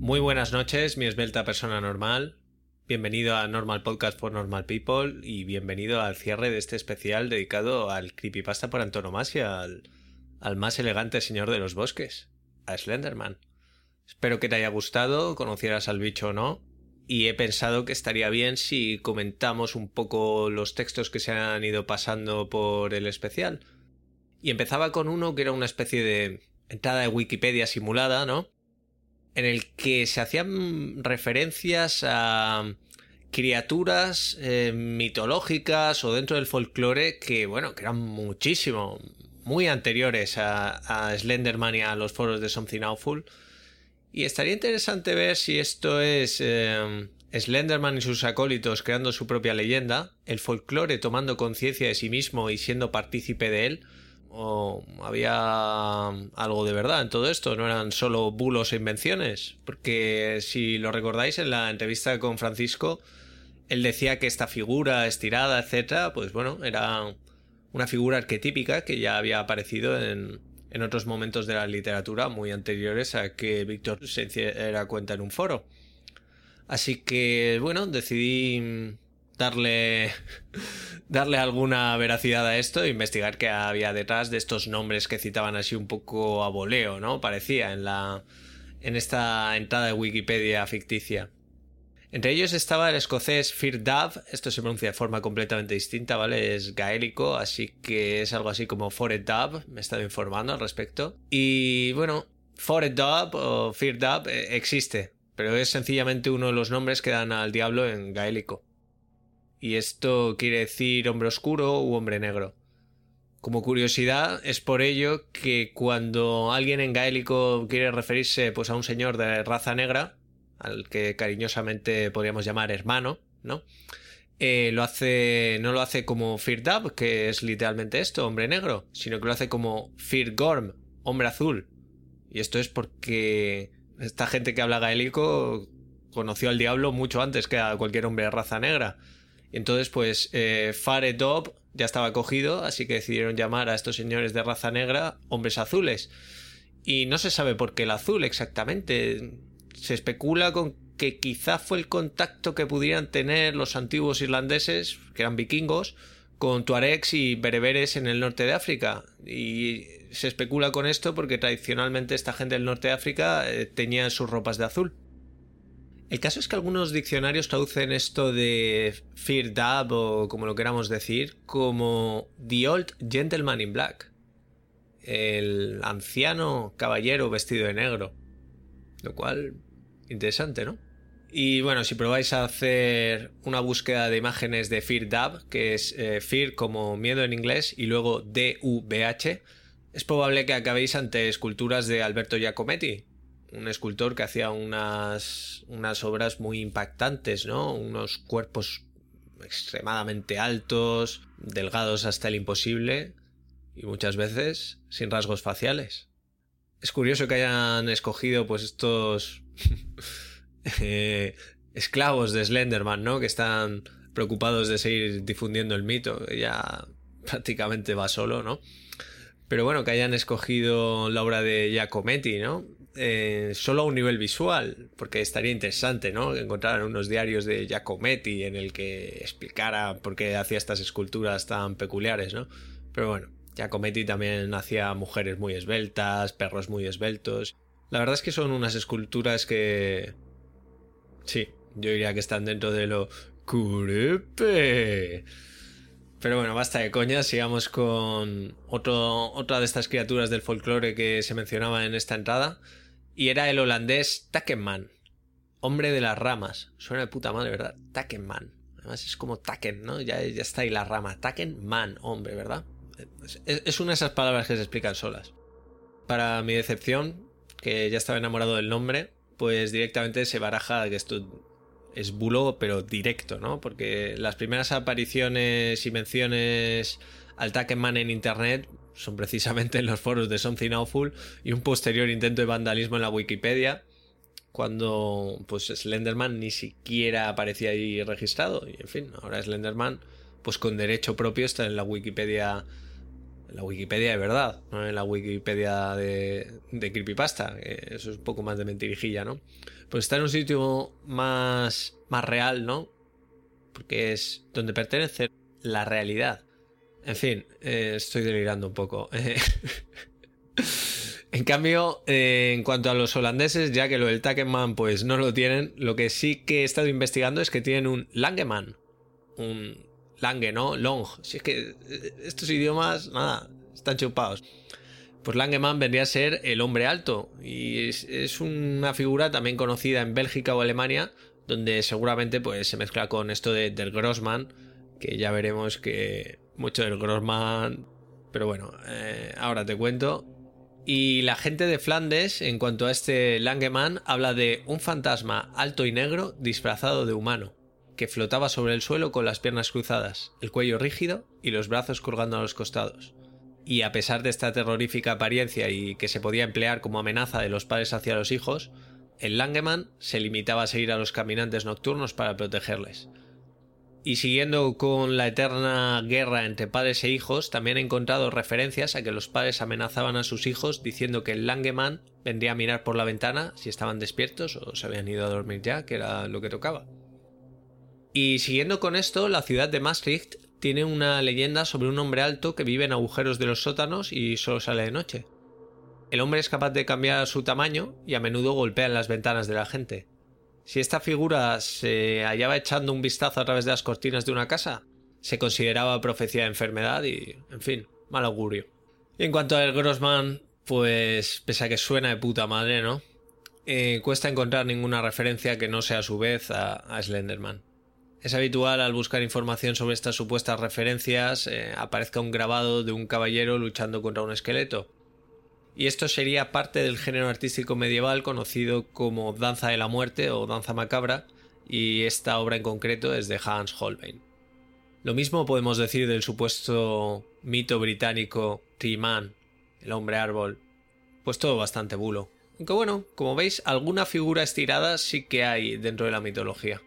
Muy buenas noches, mi esbelta persona normal. Bienvenido a Normal Podcast for Normal People y bienvenido al cierre de este especial dedicado al creepypasta por antonomasia, al, al más elegante señor de los bosques, a Slenderman. Espero que te haya gustado, conocieras al bicho o no, y he pensado que estaría bien si comentamos un poco los textos que se han ido pasando por el especial. Y empezaba con uno que era una especie de entrada de Wikipedia simulada, ¿no? En el que se hacían referencias a criaturas eh, mitológicas o dentro del folclore que, bueno, que eran muchísimo, muy anteriores a, Slenderman y a los foros de Something Awful. Y estaría interesante ver si esto es eh, Slenderman y sus acólitos creando su propia leyenda, el folclore tomando conciencia de sí mismo y siendo partícipe de él, ¿O había algo de verdad en todo esto? ¿No eran solo bulos e invenciones? Porque si lo recordáis en la entrevista con Francisco, él decía que esta figura estirada, etcétera, pues bueno, era una figura arquetípica que ya había aparecido en, en otros momentos de la literatura muy anteriores a que Víctor se diera cuenta en un foro. Así que, bueno, decidí darle, darle alguna veracidad a esto e investigar qué había detrás de estos nombres que citaban así un poco a voleo, ¿no? Parecía en la en esta entrada de Wikipedia ficticia. Entre ellos estaba el escocés Fir Dove, esto se pronuncia de forma completamente distinta, ¿vale? Es gaélico, así que es algo así como Foret Dove, me he estado informando al respecto. Y bueno, Foret Dove o Fir Dove eh, existe, pero es sencillamente uno de los nombres que dan al diablo en gaélico y esto quiere decir hombre oscuro u hombre negro. Como curiosidad, es por ello que cuando alguien en gaélico quiere referirse pues, a un señor de raza negra, al que cariñosamente podríamos llamar hermano, ¿no? Eh, lo hace, no lo hace como Firdab, que es literalmente esto, hombre negro, sino que lo hace como Gorm, hombre azul. Y esto es porque esta gente que habla gaélico conoció al diablo mucho antes que a cualquier hombre de raza negra. Entonces, pues, eh, Fare Dob ya estaba cogido, así que decidieron llamar a estos señores de raza negra hombres azules. Y no se sabe por qué el azul exactamente. Se especula con que quizá fue el contacto que pudieran tener los antiguos irlandeses, que eran vikingos, con tuaregs y bereberes en el norte de África. Y se especula con esto porque tradicionalmente esta gente del norte de África eh, tenía sus ropas de azul. El caso es que algunos diccionarios traducen esto de Fear Dab o como lo queramos decir como The Old Gentleman in Black. El anciano caballero vestido de negro. Lo cual, interesante, ¿no? Y bueno, si probáis a hacer una búsqueda de imágenes de Fear Dab, que es eh, Fear como miedo en inglés y luego D-U-B-H, es probable que acabéis ante esculturas de Alberto Giacometti, un escultor que hacía unas, unas obras muy impactantes, ¿no? Unos cuerpos extremadamente altos, delgados hasta el imposible y muchas veces sin rasgos faciales. Es curioso que hayan escogido pues estos eh, esclavos de Slenderman, ¿no? Que están preocupados de seguir difundiendo el mito, ya prácticamente va solo, ¿no? Pero bueno, que hayan escogido la obra de Giacometti, ¿no? Eh, solo a un nivel visual, porque estaría interesante, ¿no? Encontrar unos diarios de Giacometti en el que explicara por qué hacía estas esculturas tan peculiares, ¿no? Pero bueno, Giacometti también hacía mujeres muy esbeltas, perros muy esbeltos. La verdad es que son unas esculturas que... Sí, yo diría que están dentro de lo curepe. Pero bueno, basta de coña, sigamos con otro, otra de estas criaturas del folclore que se mencionaba en esta entrada. Y era el holandés Takenman, hombre de las ramas. Suena de puta madre, ¿verdad? Takenman. Además es como Taken, ¿no? Ya, ya está ahí la rama. Takenman, hombre, ¿verdad? Es, es una de esas palabras que se explican solas. Para mi decepción, que ya estaba enamorado del nombre, pues directamente se baraja que esto es bulo, pero directo, ¿no? Porque las primeras apariciones y menciones al Takenman en internet son precisamente en los foros de Something Awful y un posterior intento de vandalismo en la Wikipedia cuando pues Slenderman ni siquiera aparecía ahí registrado y en fin, ahora Slenderman pues con derecho propio está en la Wikipedia en la Wikipedia de verdad, no en la Wikipedia de, de Creepypasta, eso es un poco más de mentirijilla, ¿no? Pues está en un sitio más, más real, ¿no? Porque es donde pertenece la realidad. En fin, eh, estoy delirando un poco. en cambio, eh, en cuanto a los holandeses, ya que lo del Takenman pues no lo tienen, lo que sí que he estado investigando es que tienen un Langeman. Un Lange, ¿no? Long. Si es que eh, estos idiomas, nada, están chupados. Pues Langeman vendría a ser el hombre alto y es, una figura también conocida en Bélgica o Alemania, donde seguramente pues se mezcla con esto de, del Grossman, que ya veremos que mucho del Grossman, pero bueno, eh, ahora te cuento. Y la gente de Flandes, en cuanto a este Langeman, habla de un fantasma alto y negro disfrazado de humano, que flotaba sobre el suelo con las piernas cruzadas, el cuello rígido y los brazos colgando a los costados. Y a pesar de esta terrorífica apariencia y que se podía emplear como amenaza de los padres hacia los hijos, el Langeman se limitaba a seguir a los caminantes nocturnos para protegerles. Y siguiendo con la eterna guerra entre padres e hijos, también he encontrado referencias a que los padres amenazaban a sus hijos diciendo que el Langeman vendría a mirar por la ventana si estaban despiertos o se habían ido a dormir ya, que era lo que tocaba. Y siguiendo con esto, la ciudad de Maastricht tiene una leyenda sobre un hombre alto que vive en agujeros de los sótanos y solo sale de noche. El hombre es capaz de cambiar su tamaño y a menudo golpea en las ventanas de la gente. Si esta figura se hallaba echando un vistazo a través de las cortinas de una casa, se consideraba profecía de enfermedad y, en fin, mal augurio. Y en cuanto al Grossman, pues pese a que suena de puta madre, ¿no? Eh, cuesta encontrar ninguna referencia que no sea a su vez a Slenderman. Es habitual al buscar información sobre estas supuestas referencias eh, aparezca un grabado de un caballero luchando contra un esqueleto. Y esto sería parte del género artístico medieval conocido como danza de la muerte o danza macabra, y esta obra en concreto es de Hans Holbein. Lo mismo podemos decir del supuesto mito británico Tree-Man, el hombre árbol, pues todo bastante bulo. Aunque bueno, como veis, alguna figura estirada sí que hay dentro de la mitología.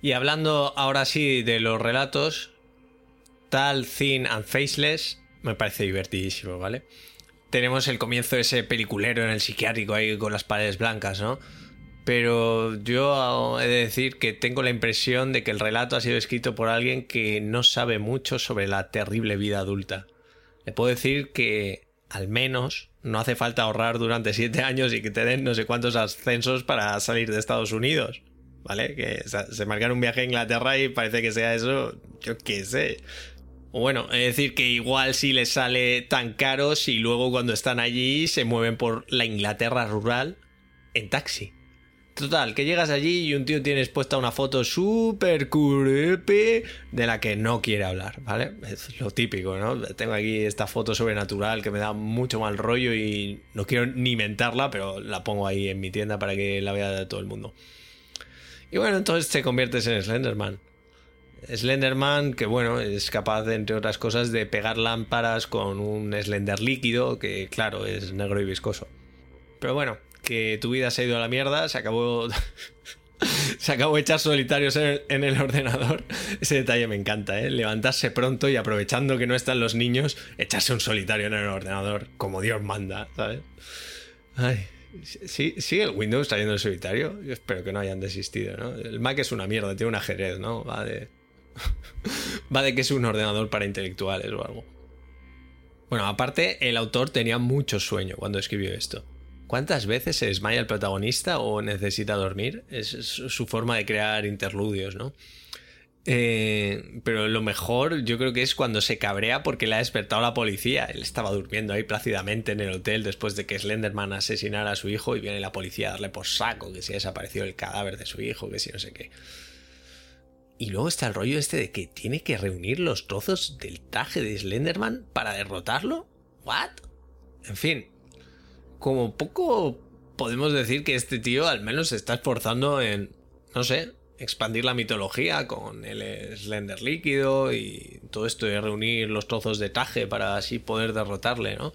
Y hablando ahora sí de los relatos, Tal, Thin and Faceless me parece divertidísimo, ¿vale? Tenemos el comienzo de ese peliculero en el psiquiátrico ahí con las paredes blancas, ¿no? Pero yo he de decir que tengo la impresión de que el relato ha sido escrito por alguien que no sabe mucho sobre la terrible vida adulta. Le puedo decir que, al menos, no hace falta ahorrar durante siete años y que te no sé cuántos ascensos para salir de Estados Unidos. ¿vale? Que se marcan un viaje a Inglaterra y parece que sea eso, yo qué sé. Bueno, es decir, que igual si les sale tan caro si luego cuando están allí se mueven por la Inglaterra rural en taxi. Total, que llegas allí y un tío tiene expuesta una foto súper curepe de la que no quiere hablar, ¿vale? Es lo típico, ¿no? Tengo aquí esta foto sobrenatural que me da mucho mal rollo y no quiero ni mentarla, pero la pongo ahí en mi tienda para que la vea todo el mundo. Y bueno, entonces te conviertes en Slenderman. Slenderman, que bueno, es capaz, entre otras cosas, de pegar lámparas con un Slender líquido, que claro, es negro y viscoso. Pero bueno, que tu vida se ha ido a la mierda, se acabó. se acabó echar solitarios en el, ordenador. Ese detalle me encanta, ¿eh? Levantarse pronto y aprovechando que no están los niños, echarse un solitario en el ordenador, como Dios manda, ¿sabes? Ay, ¿Sí, ¿Sigue el Windows trayendo el solitario? Yo espero que no hayan desistido, ¿no? El Mac es una mierda, tiene un ajedrez, ¿no? Va de. Va de que es un ordenador para intelectuales o algo. Bueno, aparte, el autor tenía mucho sueño cuando escribió esto. ¿Cuántas veces se desmaya el protagonista o necesita dormir? Es, su forma de crear interludios, ¿no? Eh, pero lo mejor yo creo que es cuando se cabrea porque le ha despertado la policía. Él estaba durmiendo ahí plácidamente en el hotel después de que Slenderman asesinara a su hijo y viene la policía a darle por saco que si ha desaparecido el cadáver de su hijo, que si no sé qué. Y luego está el rollo este de que tiene que reunir los trozos del traje de Slenderman para derrotarlo. ¿What? En fin, como poco podemos decir que este tío al menos se está esforzando en, no sé, expandir la mitología con el Slender líquido y todo esto de reunir los trozos de traje para así poder derrotarle, ¿no?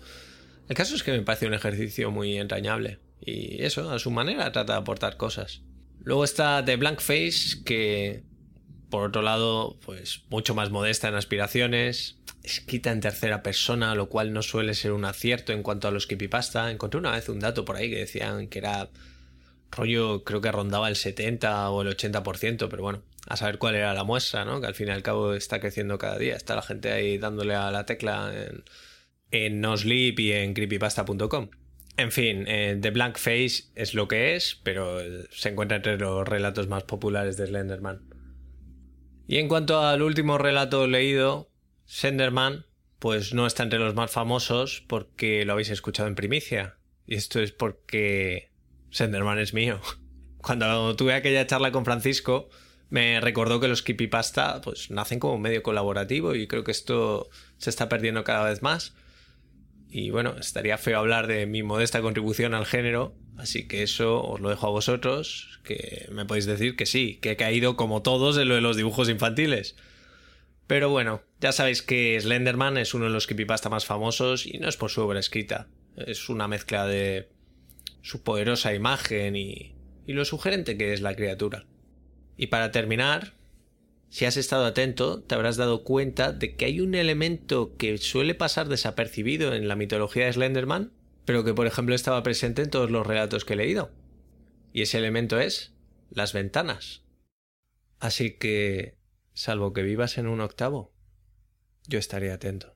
El caso es que me parece un ejercicio muy entrañable y eso, a su manera, trata de aportar cosas. Luego está The Blank Face, que por otro lado, pues mucho más modesta en aspiraciones, escrita en tercera persona, lo cual no suele ser un acierto en cuanto a los creepypasta. Encontré una vez un dato por ahí que decían que era rollo, creo que rondaba el 70 o el 80%, pero bueno, a saber cuál era la muestra, ¿no? Que al fin y al cabo está creciendo cada día. Está la gente ahí dándole a la tecla en, en NoSleep y en creepypasta.com. En fin, eh, The Blank Face es lo que es, pero se encuentra entre los relatos más populares de Slenderman. Y en cuanto al último relato leído, Senderman, pues no está entre los más famosos porque lo habéis escuchado en primicia. Y esto es porque Senderman es mío. Cuando tuve aquella charla con Francisco, me recordó que los creepypasta pues nacen como un medio colaborativo y creo que esto se está perdiendo cada vez más. Y bueno, estaría feo hablar de mi modesta contribución al género, así que eso os lo dejo a vosotros, que me podéis decir que sí, que he caído como todos en lo de los dibujos infantiles. Pero bueno, ya sabéis que Slenderman es uno de los creepypasta más famosos y no es por su obra escrita. Es una mezcla de su poderosa imagen y, y lo sugerente que es la criatura. Y para terminar, si has estado atento, te habrás dado cuenta de que hay un elemento que suele pasar desapercibido en la mitología de Slenderman, pero que por ejemplo estaba presente en todos los relatos que he leído. Y ese elemento es las ventanas. Así que Salvo que vivas en un octavo, yo estaré atento.